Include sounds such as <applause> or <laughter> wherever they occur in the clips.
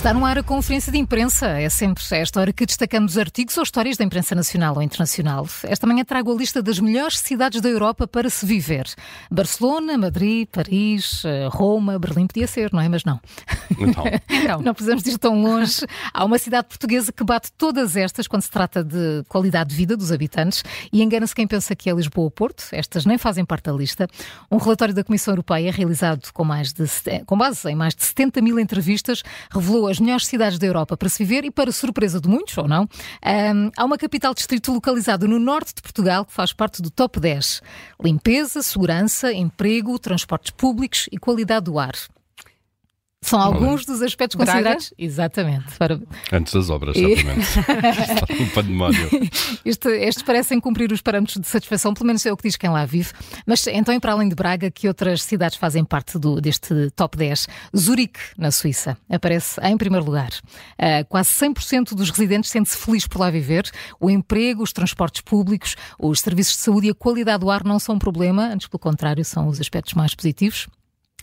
Está no ar a conferência de imprensa. É sempre esta hora que destacamos artigos ou histórias da imprensa nacional ou internacional. Esta manhã trago a lista das melhores cidades da Europa para se viver. Barcelona, Madrid, Paris, eh, Roma, Berlim podia ser, não é? Mas não. Então. <laughs> então. Não precisamos ir tão longe. Há uma cidade portuguesa que bate todas estas quando se trata de qualidade de vida dos habitantes e engana-se quem pensa que é Lisboa ou Porto. Estas nem fazem parte da lista. Um relatório da Comissão Europeia, realizado com, mais de, com base em mais de 70 mil entrevistas, revelou as melhores cidades da Europa para se viver e, para surpresa de muitos, ou não, um, há uma capital distrito localizada no norte de Portugal que faz parte do top 10. Limpeza, segurança, emprego, transportes públicos e qualidade do ar. São alguns dos aspectos Braga? considerados. Exatamente. Para... Antes das obras, certamente. <laughs> Está um pandemónio. Este, estes parecem cumprir os parâmetros de satisfação, pelo menos é o que diz quem lá vive. Mas então, e para além de Braga, que outras cidades fazem parte do, deste top 10? Zurique, na Suíça, aparece em primeiro lugar. Uh, quase 100% dos residentes sente-se feliz por lá viver. O emprego, os transportes públicos, os serviços de saúde e a qualidade do ar não são um problema, antes pelo contrário, são os aspectos mais positivos.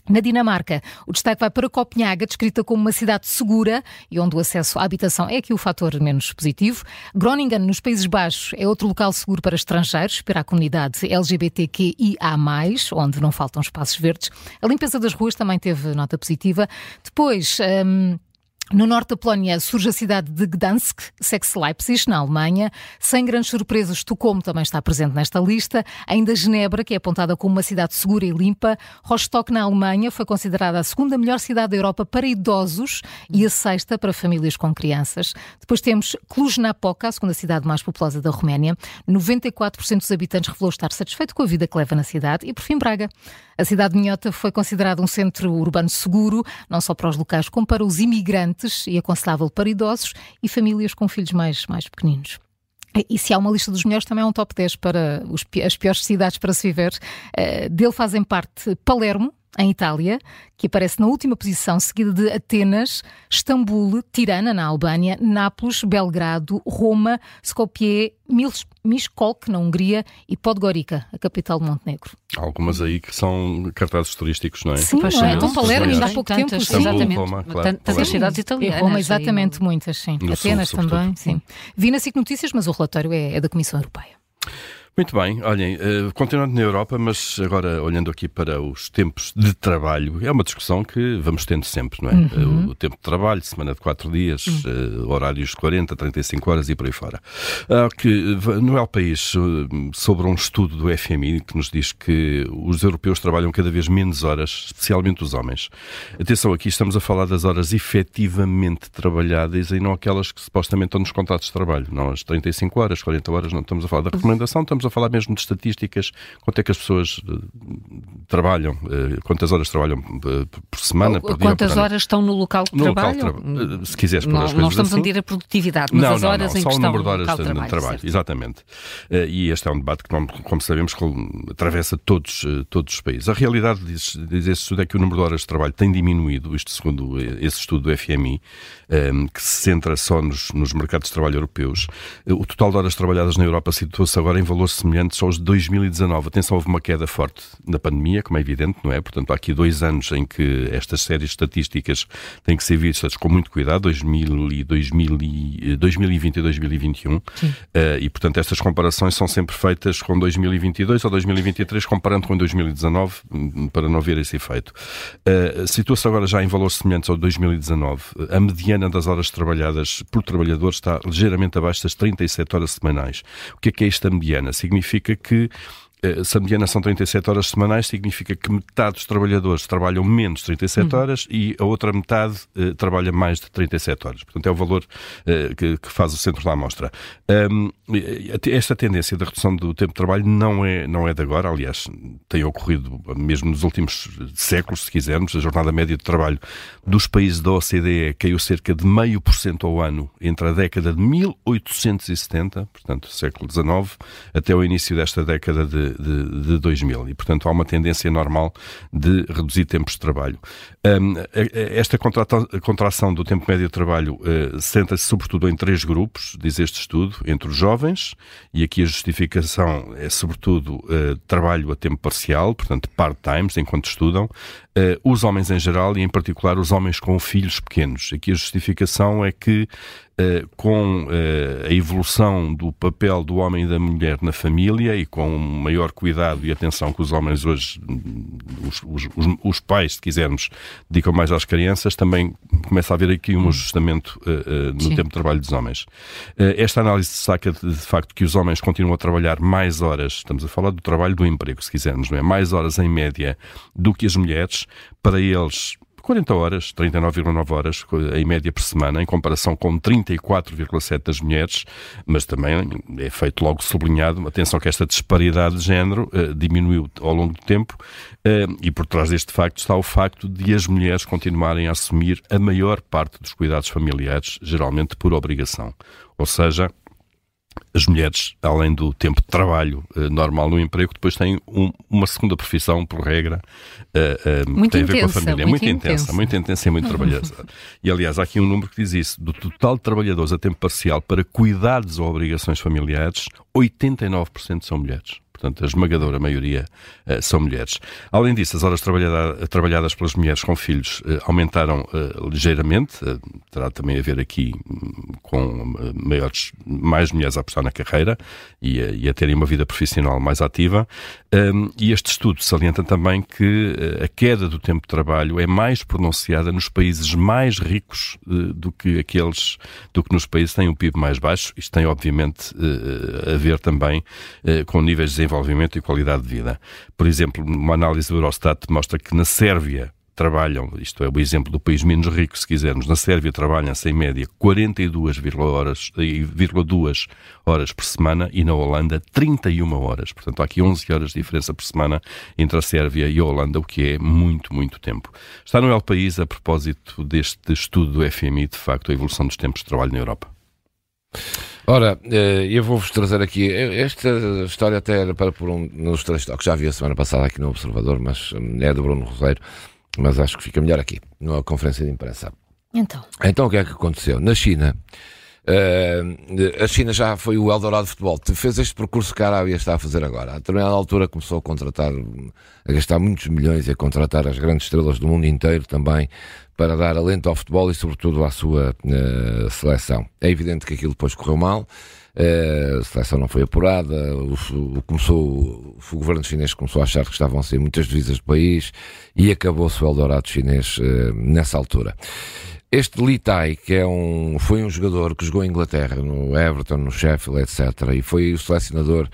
Na Dinamarca, o destaque vai para Copenhaga, descrita como uma cidade segura e onde o acesso à habitação é aqui o fator menos positivo. Groningen, nos Países Baixos, é outro local seguro para estrangeiros, para a comunidade LGBTQIA+, onde não faltam espaços verdes. A limpeza das ruas também teve nota positiva. Depois... Hum, no norte da Polónia surge a cidade de Gdansk, sex Leipzig, na Alemanha. Sem grandes surpresas, Estocolmo também está presente nesta lista. Ainda Genebra, que é apontada como uma cidade segura e limpa. Rostock, na Alemanha, foi considerada a segunda melhor cidade da Europa para idosos e a sexta para famílias com crianças. Depois temos Cluj-Napoca, a segunda cidade mais populosa da Roménia. 94% dos habitantes revelou estar satisfeito com a vida que leva na cidade. E, por fim, Braga. A cidade de Minhota foi considerada um centro urbano seguro, não só para os locais, como para os imigrantes e aconselhável para idosos e famílias com filhos mais, mais pequeninos. E se há uma lista dos melhores, também é um top 10 para os, as piores cidades para se viver. Uh, dele fazem parte Palermo, em Itália, que aparece na última posição, seguida de Atenas, Istambul, Tirana, na Albânia, Nápoles, Belgrado, Roma, Skopje, Miskolc, na Hungria, e Podgorica, a capital de Montenegro. Há algumas aí que são cartazes turísticos, não é? Sim, não é? Então Palermo ainda há pouco tempo. Tantas, sim. exatamente. Roma, claro. Tantas cidades italianas. E Roma, exatamente, muitas, sim. No Atenas sul, também, sim. Vi na SIC Notícias, mas o relatório é, é da Comissão Europeia. Muito bem, olhem, uh, continuando na Europa, mas agora olhando aqui para os tempos de trabalho, é uma discussão que vamos tendo sempre, não é? Uhum. Uh, o tempo de trabalho, semana de 4 dias, uh, horários de 40, 35 horas e por aí fora. Que, no El País, sobre um estudo do FMI que nos diz que os europeus trabalham cada vez menos horas, especialmente os homens. Atenção, aqui estamos a falar das horas efetivamente trabalhadas e não aquelas que supostamente estão nos contratos de trabalho. Não as 35 horas, 40 horas, não estamos a falar da recomendação, estamos a falar mesmo de estatísticas, quanto é que as pessoas uh, trabalham, uh, quantas horas trabalham uh, por semana, por dia, Quantas por horas estão no local de No local trabalho? de trabalho. Se quiseres pôr não, as não coisas estamos assim. a medir a produtividade, mas não, as não, horas não, em só que o estão número de no horas local de, trabalho. trabalho. Exatamente. Eh, e este é um debate que, não- como sabemos, que atravessa todos, eh, todos os países. A realidade, diz, diz esse estudo, é que o número de horas de trabalho tem diminuído, isto segundo eh, esse estudo do FMI, eh, que se centra só nos, nos mercados de trabalho europeus. Eh, O total de horas trabalhadas na Europa situou-se agora em valores semelhantes aos de 2019. Atenção, houve uma queda forte na pandemia, como é evidente, não é? Portanto, há aqui dois anos em que estas séries estatísticas têm que ser vistas com muito cuidado, 2000 e 2000 e, eh, 2020 e 2021. Eh, e, portanto, estas comparações são sempre feitas com 2022 ou 2023, comparando com 2019, hum, para não ver esse efeito. Eh, Situa-se agora já em valores semelhantes ao de 2019. A mediana das horas trabalhadas por trabalhador está ligeiramente abaixo das 37 horas semanais. O que é que é esta mediana? Significa que se a mediana são 37 horas semanais, significa que metade dos trabalhadores trabalham menos de 37 horas e a outra metade eh, trabalha mais de 37 horas. Portanto, é o valor eh, que, que faz o centro da amostra. E esta tendência da redução do tempo de trabalho não é, não é de agora, aliás, tem ocorrido mesmo nos últimos séculos, se quisermos. A jornada média de trabalho dos países da OCDE caiu cerca de meio por cento ao ano entre a década de 1870, portanto, século XIX, até o início desta década de de, de, de 2000 e, portanto, há uma tendência normal de reduzir tempos de trabalho. Um, esta contração do tempo médio de trabalho uh, senta-se sobretudo em três grupos, diz este estudo, entre os jovens, e aqui a justificação é sobretudo uh, trabalho a tempo parcial, portanto part-times, enquanto estudam, uh, os homens em geral e em particular os homens com filhos pequenos. Aqui a justificação é que eh, com eh, a evolução do papel do homem e da mulher na família e com o maior cuidado e atenção que os homens hoje, os, os, os, pais, se quisermos, dedicam mais às crianças, também começa a haver aqui um ajustamento uh, uh, no Sim. tempo de trabalho dos homens. Esta análise destaca de, de facto que os homens continuam a trabalhar mais horas, estamos a falar do trabalho do emprego, se quisermos, não é? Mais horas em média do que as mulheres. Para eles, 40 horas, 39,9 horas em média por semana, em comparação com 34,7 das mulheres, mas também é feito logo sublinhado, atenção que esta disparidade de género uh, diminuiu ao longo do tempo uh, e por trás deste facto está o facto de as mulheres continuarem a assumir a maior parte dos cuidados familiares, geralmente por obrigação. Ou seja, as mulheres, além do tempo de trabalho uh, normal no emprego, depois têm um, uma segunda profissão, por regra, uh, uh, que tem a ver com a família. Muito, muito intensa, intensa, muito intensa e muito <laughs> trabalhosa. E, aliás, há aqui um número que diz isso. Do total de trabalhadores a tempo parcial para cuidados ou obrigações familiares, 89% são mulheres portanto, a esmagadora maioria uh, são mulheres. Além disso, as horas trabalhada, trabalhadas pelas mulheres com filhos uh, aumentaram uh, ligeiramente, terá também a ver aqui um, com maiores, mais mulheres a apostar na carreira e a, e a terem uma vida profissional mais ativa. Um, e este estudo salienta também que a queda do tempo de trabalho é mais pronunciada nos países mais ricos do que aqueles, do que nos países que têm um PIB mais baixo. Isto tem, obviamente, a ver também com níveis de desenvolvimento e qualidade de vida. Por exemplo, uma análise do Eurostat mostra que na Sérvia trabalham, isto é o exemplo do país menos rico, se quisermos, na Sérvia trabalham-se em média 42,2 horas, horas por semana e na Holanda 31 horas. Portanto, há aqui 11 horas de diferença por semana entre a Sérvia e a Holanda, o que é muito, muito tempo. Está no El País a propósito deste estudo do FMI, de facto, a evolução dos tempos de trabalho na Europa. Ora, eh, eu vou-vos trazer aqui. Esta história até era para pôr um nos três toques. Já vi a semana passada aqui no Observador, mas hum, é do Bruno Roseiro. Mas acho que fica melhor aqui, numa conferência de imprensa. Então. Então o que é que aconteceu? Na China, Uh, a China já foi o Eldorado de futebol. Fez este percurso que a Arábia está a fazer agora. A determinada altura começou a contratar, a gastar muitos milhões e a contratar as grandes estrelas do mundo inteiro também para dar alento ao futebol e, sobretudo, à sua uh, seleção. É evidente que aquilo depois correu mal. Uh, a seleção não foi apurada, o, o, começou, o governo chinês começou a achar que estavam a ser muitas divisas do país e acabou-se o Eldorado chinês nessa altura. Este Li Tai, que é um, foi um jogador que jogou em Inglaterra, no Everton, no Sheffield, etc., e foi o selecionador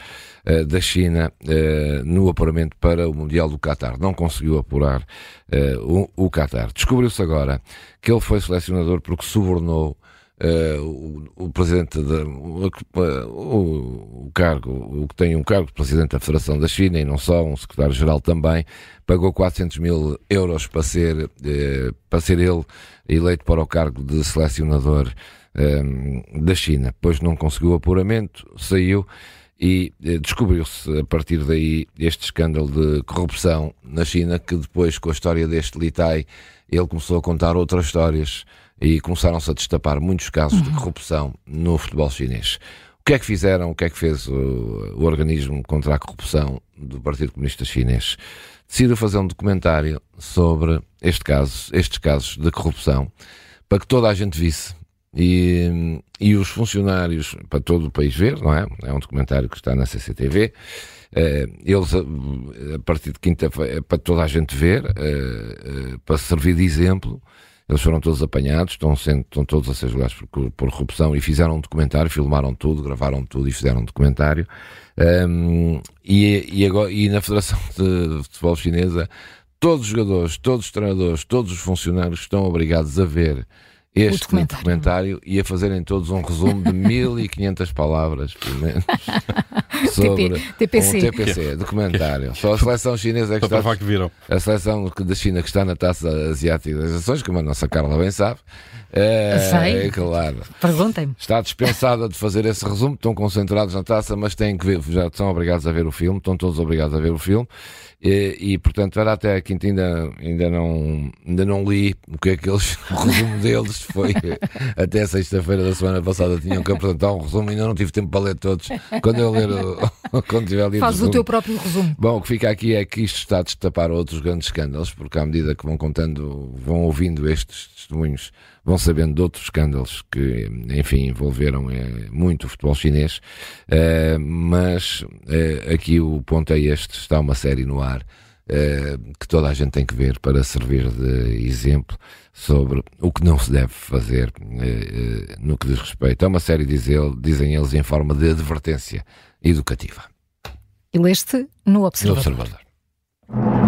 uh, da China uh, no apuramento para o Mundial do Qatar. Não conseguiu apurar uh, o, Qatar. Descobriu-se agora que ele foi selecionador porque subornou Uh, o, o, presidente da, o, o, cargo, o que tem um cargo de presidente da Federação da China e não só, um secretário-geral também, pagou 400 mil euros para ser, uh, para ser ele eleito para o cargo de selecionador da China. Depois não conseguiu apuramento, saiu e descobriu-se a partir daí este escândalo de corrupção na China que depois com a história deste Litai ele começou a contar outras histórias e começaram-se a destapar muitos casos uhum. de corrupção no futebol chinês. O que é que fizeram? O que é que fez o, o organismo contra a corrupção do Partido Comunista Chinês? Decidiu fazer um documentário sobre este caso, estes casos de corrupção, para que toda a gente visse e, e os funcionários, para todo o país ver, não é? É um documentário que está na CCTV. Uh, eles, a partir de quinta-feira, para toda a gente ver, para servir de exemplo, eles foram todos apanhados, estão, sendo, estão todos a ser julgados por, por, corrupção e fizeram um documentário, filmaram tudo, gravaram tudo e fizeram um documentário. Um, e, e, agora, e na Federação <laughs> de Futebol Chinesa, todos os jogadores, todos os treinadores, todos os funcionários estão obrigados a ver este documentário. documentário. e a fazerem todos um resumo de <laughs> 1500 palavras, pelo menos. <laughs> sobre TPC. um TPC, documentário. <laughs> Só a seleção chinesa é que está que viram. a seleção da China que está na taça asiática das nações, como a nossa Carla bem sabe, é, Sei. é claro. Perguntem-me. Está dispensada de fazer esse resumo, estão concentrados na taça, mas têm que ver, já são obrigados a ver o filme, estão todos obrigados a ver o filme. E, e, portanto, era até a quinta ainda, ainda, não, ainda não li o que é que eles, <laughs> o resumo deles foi até sexta-feira da semana passada tinham que apresentar um resumo, ainda não tive tempo para ler todos. Quando eu ler o, <laughs> quando tiver lido o teu próprio resumo. Bom, o que fica aqui é que isto está a destapar outros grandes escândalos, porque à medida que vão contando, vão ouvindo estes testemunhos, vão sabendo de outros escândalos que, enfim, envolveram eh, muito o futebol chinês. Eh, mas eh, aqui o ponto é este: está uma série no ar. Eh, que toda a gente tem que ver para servir de exemplo sobre o que não se deve fazer eh, eh, no que diz respeito. É uma série, diz ele- dizem eles, em forma de advertência educativa. E leste no No Observador. Observador.